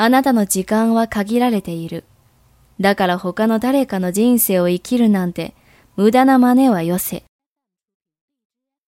あなたの時間は限られている。だから他の誰かの人生を生きるなんて無駄な真似はよせ。